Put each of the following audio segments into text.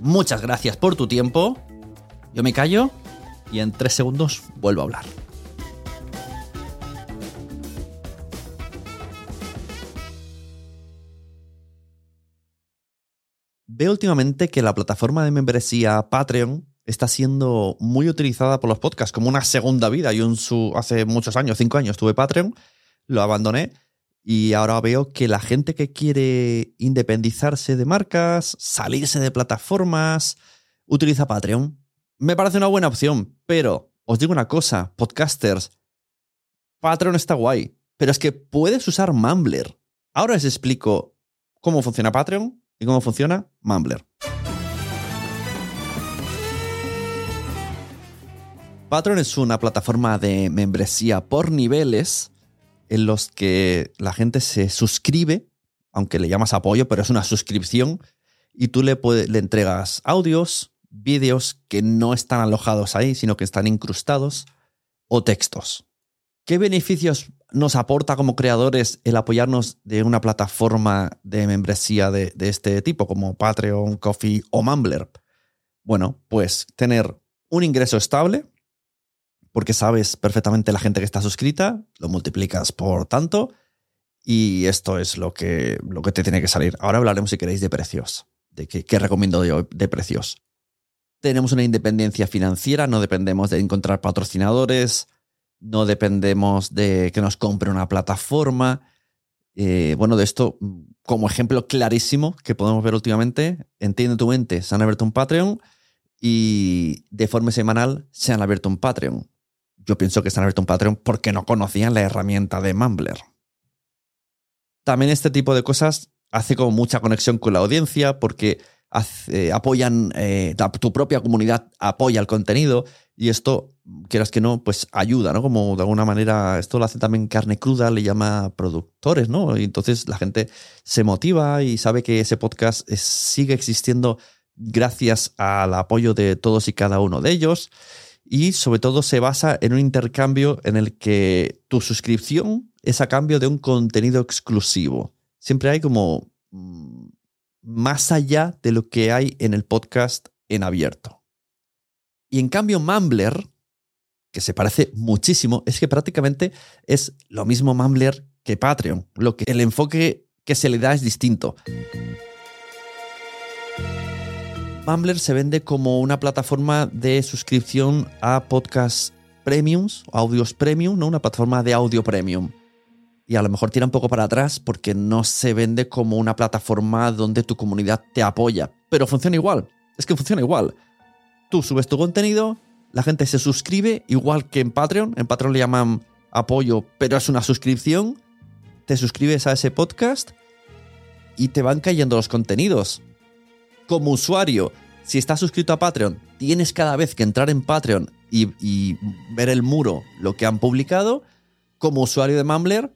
Muchas gracias por tu tiempo. Yo me callo y en tres segundos vuelvo a hablar. Veo últimamente que la plataforma de membresía Patreon está siendo muy utilizada por los podcasts como una segunda vida. Yo hace muchos años, cinco años, tuve Patreon, lo abandoné y ahora veo que la gente que quiere independizarse de marcas, salirse de plataformas, utiliza Patreon. Me parece una buena opción, pero os digo una cosa, podcasters, Patreon está guay, pero es que puedes usar Mumbler. Ahora os explico cómo funciona Patreon y cómo funciona Mumbler. Patreon es una plataforma de membresía por niveles en los que la gente se suscribe, aunque le llamas apoyo, pero es una suscripción, y tú le, le entregas audios, vídeos que no están alojados ahí, sino que están incrustados, o textos. ¿Qué beneficios nos aporta como creadores el apoyarnos de una plataforma de membresía de, de este tipo, como Patreon, Coffee o Mumbler? Bueno, pues tener un ingreso estable, porque sabes perfectamente la gente que está suscrita, lo multiplicas por tanto y esto es lo que, lo que te tiene que salir. Ahora hablaremos, si queréis, de precios, de qué, recomiendo yo de precios. Tenemos una independencia financiera, no dependemos de encontrar patrocinadores, no dependemos de que nos compre una plataforma. Eh, bueno, de esto, como ejemplo clarísimo que podemos ver últimamente, Entiende tu mente, se han abierto un Patreon y de forma semanal se han abierto un Patreon yo pienso que están abierto un Patreon porque no conocían la herramienta de Mumbler. También este tipo de cosas hace como mucha conexión con la audiencia porque apoyan, eh, tu propia comunidad apoya el contenido y esto, quieras que no, pues ayuda, ¿no? Como de alguna manera, esto lo hace también carne cruda, le llama productores, ¿no? Y entonces la gente se motiva y sabe que ese podcast sigue existiendo gracias al apoyo de todos y cada uno de ellos y sobre todo se basa en un intercambio en el que tu suscripción es a cambio de un contenido exclusivo. Siempre hay como mm, más allá de lo que hay en el podcast en abierto. Y en cambio Mumbler, que se parece muchísimo, es que prácticamente es lo mismo Mumbler que Patreon. Lo que, el enfoque que se le da es distinto. Mumbler se vende como una plataforma de suscripción a podcasts premiums, audios premium, ¿no? una plataforma de audio premium. Y a lo mejor tira un poco para atrás porque no se vende como una plataforma donde tu comunidad te apoya. Pero funciona igual. Es que funciona igual. Tú subes tu contenido, la gente se suscribe, igual que en Patreon. En Patreon le llaman apoyo, pero es una suscripción. Te suscribes a ese podcast y te van cayendo los contenidos como usuario, si estás suscrito a Patreon, tienes cada vez que entrar en Patreon y, ver el muro, lo que han publicado. Como usuario de Mumbler,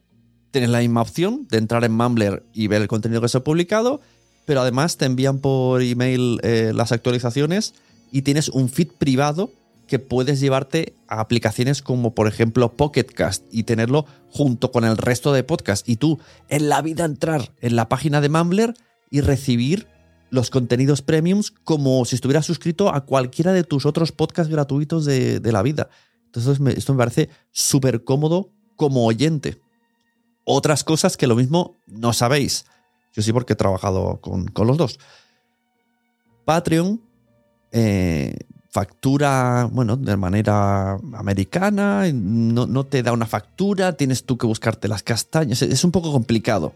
tienes la misma opción de entrar en Mumbler y ver el contenido que se ha publicado, pero además te envían por email eh, las actualizaciones y tienes un feed privado que puedes llevarte a aplicaciones como por ejemplo Pocketcast y tenerlo junto con el resto de podcasts. Y tú en la vida entrar en la página de Mumbler y recibir los contenidos premiums como si estuvieras suscrito a cualquiera de tus otros podcasts gratuitos de, la vida. Entonces esto me parece súper cómodo como oyente. Otras cosas que lo mismo no sabéis. Yo sí porque he trabajado con, los dos. Patreon eh, factura, bueno, de manera americana, no, no, te da una factura, tienes tú que buscarte las castañas. Es un poco complicado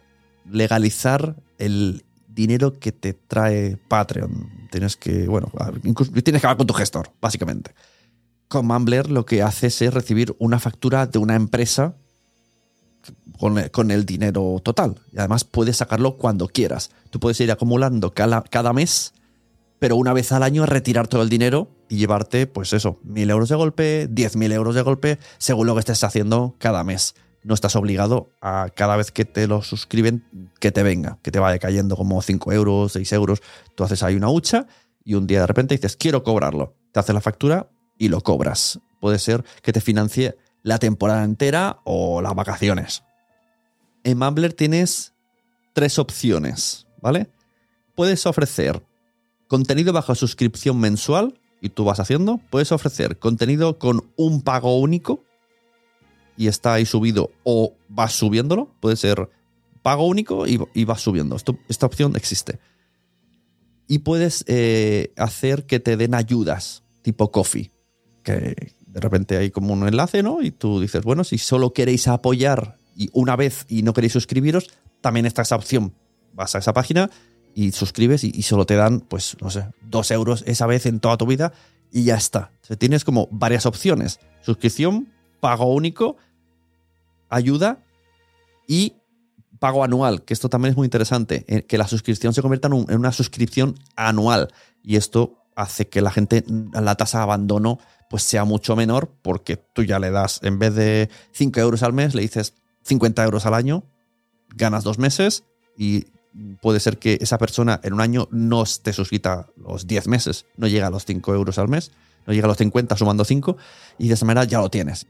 legalizar el dinero que te trae Patreon. Tienes que, bueno, tienes que hablar con tu gestor, básicamente. Con Mumbler lo que haces es recibir una factura de una empresa con, el dinero total. Y además puedes sacarlo cuando quieras. Tú puedes ir acumulando cada, cada mes pero una vez al año retirar todo el dinero y llevarte, pues eso, mil euros de golpe, diez mil euros de golpe, según lo que estés haciendo cada mes. No estás obligado a cada vez que te lo suscriben que te venga, que te vaya cayendo como 5 euros, 6 euros. Tú haces ahí una hucha y un día de repente dices, quiero cobrarlo. Te haces la factura y lo cobras. Puede ser que te financie la temporada entera o las vacaciones. En Mumbler tienes tres opciones, ¿vale? Puedes ofrecer contenido bajo suscripción mensual y tú vas haciendo. Puedes ofrecer contenido con un pago único y está ahí subido o vas subiéndolo. Puede ser pago único y, vas subiendo. esta opción existe. Y puedes eh, hacer que te den ayudas, tipo coffee, que de repente hay como un enlace, ¿no? Y tú dices, bueno, si solo queréis apoyar y una vez y no queréis suscribiros, también está esa opción. Vas a esa página y suscribes y, solo te dan, pues, no sé, dos euros esa vez en toda tu vida y ya está. Tienes como varias opciones. Suscripción, pago único, ayuda y pago anual, que esto también es muy interesante, eh, que la suscripción se convierta en, una suscripción anual. Y esto hace que la gente, la tasa de abandono, pues sea mucho menor, porque tú ya le das, en vez de 5 euros al mes, le dices 50 euros al año, ganas dos meses y puede ser que esa persona en un año no esté suscrita los 10 meses, no llega a los 5 euros al mes, no llega a los 50 sumando 5 y de esa manera ya lo tienes.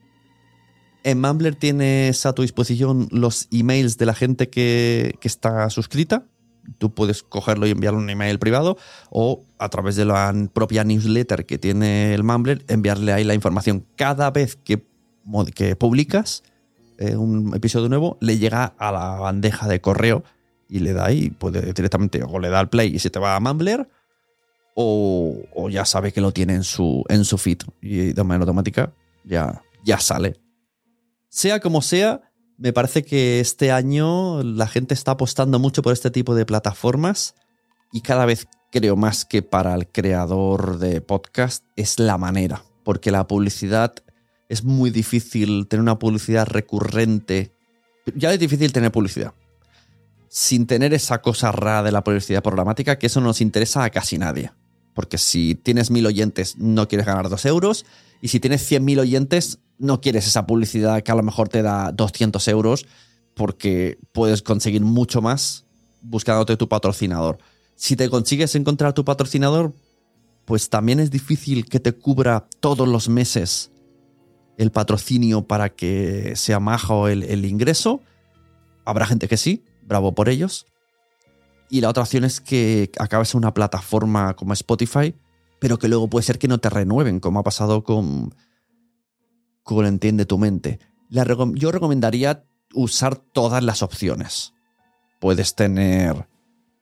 En Mumbler tienes a tu disposición los emails de la gente que, está suscrita. Tú puedes cogerlo y enviarle un email privado o a través de la propia newsletter que tiene el Mumbler enviarle ahí la información. Cada vez que, publicas eh, un episodio nuevo, le llega a la bandeja de correo y le da ahí, puede directamente, o le da al play y se te va a Mumbler, o, ya sabe que lo tiene en su, feed y de manera automática ya sale. Sea como sea, me parece que este año la gente está apostando mucho por este tipo de plataformas y cada vez creo más que para el creador de podcast es la manera, porque la publicidad es muy difícil tener una publicidad recurrente. Ya es difícil tener publicidad sin tener esa cosa rara de la publicidad programática, que eso no nos interesa a casi nadie. Porque si tienes mil oyentes, no quieres ganar dos euros. Y si tienes cien mil oyentes, no quieres esa publicidad que a lo mejor te da 200 euros, porque puedes conseguir mucho más buscándote tu patrocinador. Si te consigues encontrar tu patrocinador, pues también es difícil que te cubra todos los meses el patrocinio para que sea majo el, el ingreso. Habrá gente que sí, bravo por ellos. Y la otra opción es que acabes en una plataforma como Spotify, pero que luego puede ser que no te renueven, como ha pasado con, con Entiende tu mente. yo recomendaría usar todas las opciones. Puedes tener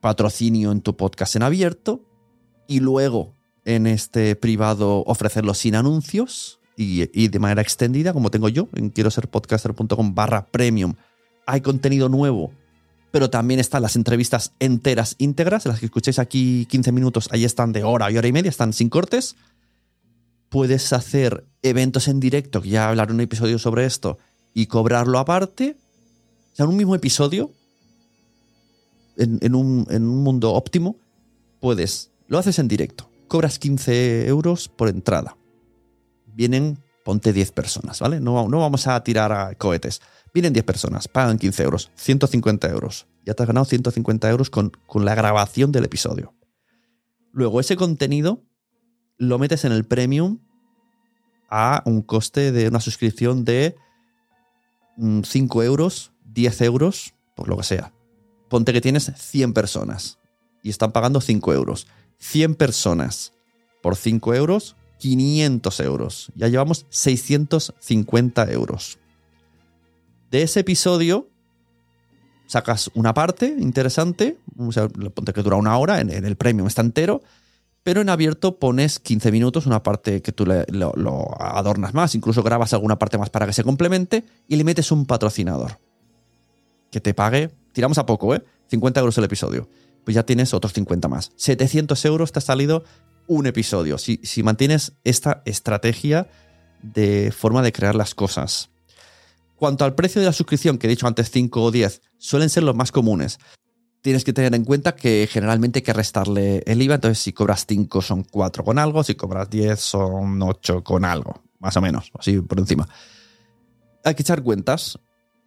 patrocinio en tu podcast en abierto y luego en este privado ofrecerlo sin anuncios y, y de manera extendida, como tengo yo en quiero ser podcaster.com barra premium. Hay contenido nuevo pero también están las entrevistas enteras, íntegras, las que escuchéis aquí 15 minutos, ahí están de hora y hora y media, están sin cortes. Puedes hacer eventos en directo, que ya hablaré un episodio sobre esto, y cobrarlo aparte. O sea, en un mismo episodio, en, un, mundo óptimo, puedes, lo haces en directo, cobras 15 euros por entrada. Vienen, ponte 10 personas, ¿vale? No, no vamos a tirar a cohetes. Vienen 10 personas, pagan 15 euros, 150 euros. Ya te has ganado 150 euros con, con la grabación del episodio. Luego, ese contenido lo metes en el premium a un coste de una suscripción de 5 mm, euros, 10 euros, por lo que sea. Ponte que tienes 100 personas y están pagando 5 euros. 100 personas por 5 euros, 500 euros. Ya llevamos 650 euros. De ese episodio sacas una parte interesante, o ponte que dura una hora, en, el premium está entero, pero en abierto pones 15 minutos, una parte que tú lo, adornas más, incluso grabas alguna parte más para que se complemente y le metes un patrocinador que te pague, tiramos a poco, ¿eh? 50 euros el episodio. Pues ya tienes otros 50 más. 700 euros te ha salido un episodio. Si, si mantienes esta estrategia de forma de crear las cosas. Cuanto al precio de la suscripción, que he dicho antes 5 o 10, suelen ser los más comunes. tienes que tener en cuenta que generalmente hay que restarle el IVA. Entonces, si cobras 5 son 4 con algo, si cobras 10 son 8 con algo, más o menos, así por encima. Hay que echar cuentas.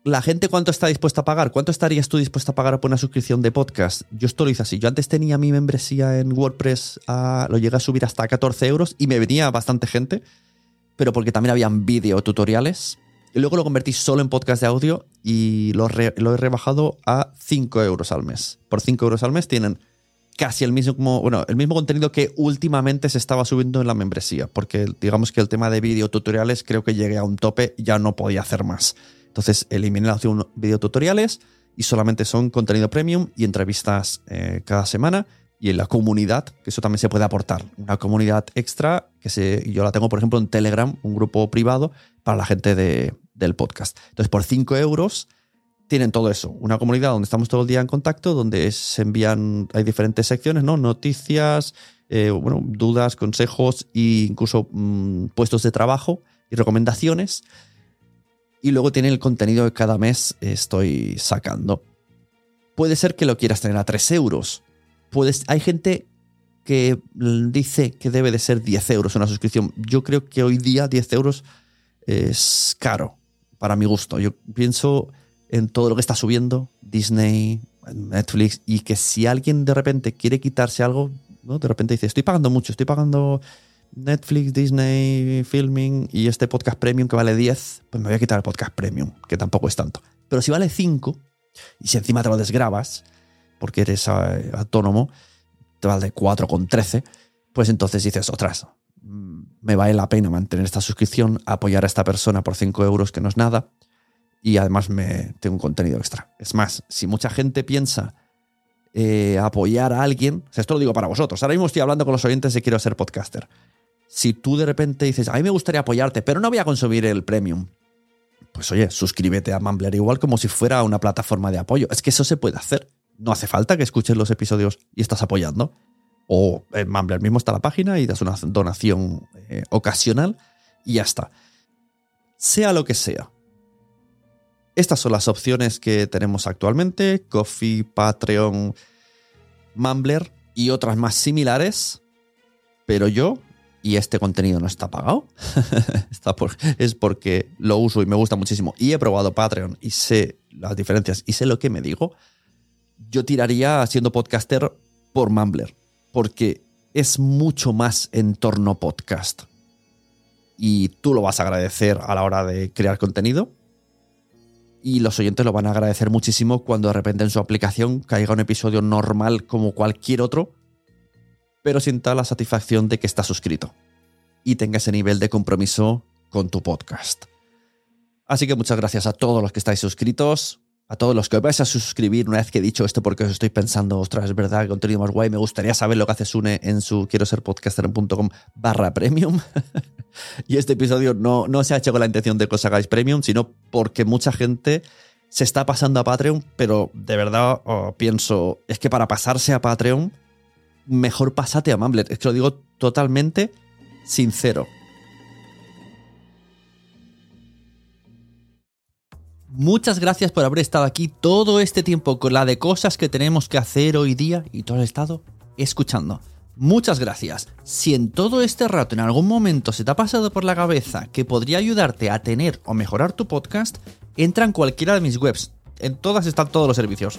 La gente, ¿cuánto está dispuesta a pagar? ¿Cuánto estarías tú dispuesta a pagar por una suscripción de podcast? Yo esto lo hice así. Yo antes tenía mi membresía en WordPress, lo llegué a subir hasta 14 euros y me venía bastante gente, pero porque también habían video tutoriales y luego lo convertí solo en podcast de audio y lo, he rebajado a 5 euros al mes. Por 5 euros al mes tienen casi el mismo, bueno, el mismo contenido que últimamente se estaba subiendo en la membresía, porque digamos que el tema de videotutoriales creo que llegué a un tope, ya no podía hacer más. Entonces eliminé la opción videotutoriales y solamente son contenido premium y entrevistas eh, cada semana y en la comunidad, que eso también se puede aportar. Una comunidad extra que se, yo la tengo, por ejemplo, en Telegram, un grupo privado para la gente de, del podcast. Entonces, por 5 euros tienen todo eso. Una comunidad donde estamos todo el día en contacto, donde se envían, hay diferentes secciones, ¿no? Noticias, eh, bueno, dudas, consejos e incluso mm, puestos de trabajo y recomendaciones. Y luego tiene el contenido que cada mes estoy sacando. Puede ser que lo quieras tener a 3 euros. Puedes, hay gente que dice que debe de ser 10 euros una suscripción. Yo creo que hoy día 10 euros es caro para mi gusto. Yo pienso en todo lo que está subiendo Disney, Netflix, y que si alguien de repente quiere quitarse algo, ¿no? de repente dice, estoy pagando mucho, estoy pagando Netflix, Disney, Filming y este podcast premium que vale 10, pues me voy a quitar el podcast premium, que tampoco es tanto. Pero si vale 5, y si encima te lo desgrabas, porque eres eh, autónomo, te vale 4,13, pues entonces dices, otras, me vale la pena mantener esta suscripción, apoyar a esta persona por 5 euros, que no es nada, y además me tengo un contenido extra. Es más, si mucha gente piensa eh, apoyar a alguien, esto lo digo para vosotros, ahora mismo estoy hablando con los oyentes de quiero ser podcaster. Si tú de repente dices, a mí me gustaría apoyarte, pero no voy a consumir el premium, pues oye, suscríbete a Mumbler igual como si fuera una plataforma de apoyo. Es que eso se puede hacer. No hace falta que escuches los episodios y estás apoyando. O en Mumbler mismo está la página y das una donación eh, ocasional y ya está. Sea lo que sea. Estas son las opciones que tenemos actualmente: Coffee, Patreon, Mumbler y otras más similares. Pero yo, y este contenido no está pagado, es porque lo uso y me gusta muchísimo. Y he probado Patreon y sé las diferencias y sé lo que me digo. Yo tiraría siendo podcaster por Mumbler porque es mucho más entorno podcast. Y tú lo vas a agradecer a la hora de crear contenido. Y los oyentes lo van a agradecer muchísimo cuando de repente en su aplicación caiga un episodio normal como cualquier otro, pero sienta la satisfacción de que está suscrito y tenga ese nivel de compromiso con tu podcast. Así que muchas gracias a todos los que estáis suscritos a todos los que os vais a suscribir una vez que he dicho esto porque os estoy pensando, ostras, es verdad, el contenido más guay, me gustaría saber lo que hace Sune en su quiero ser podcaster.com barra premium. y este episodio no, no se ha hecho con la intención de que os hagáis premium, sino porque mucha gente se está pasando a Patreon, pero de verdad oh, pienso, es que para pasarse a Patreon, mejor pasate a Mumbler. Es que lo digo totalmente sincero. Muchas gracias por haber estado aquí todo este tiempo con la de cosas que tenemos que hacer hoy día y todo el estado escuchando. Muchas gracias. Si en todo este rato en algún momento se te ha pasado por la cabeza que podría ayudarte a tener o mejorar tu podcast, entra en cualquiera de mis webs. En todas están todos los servicios.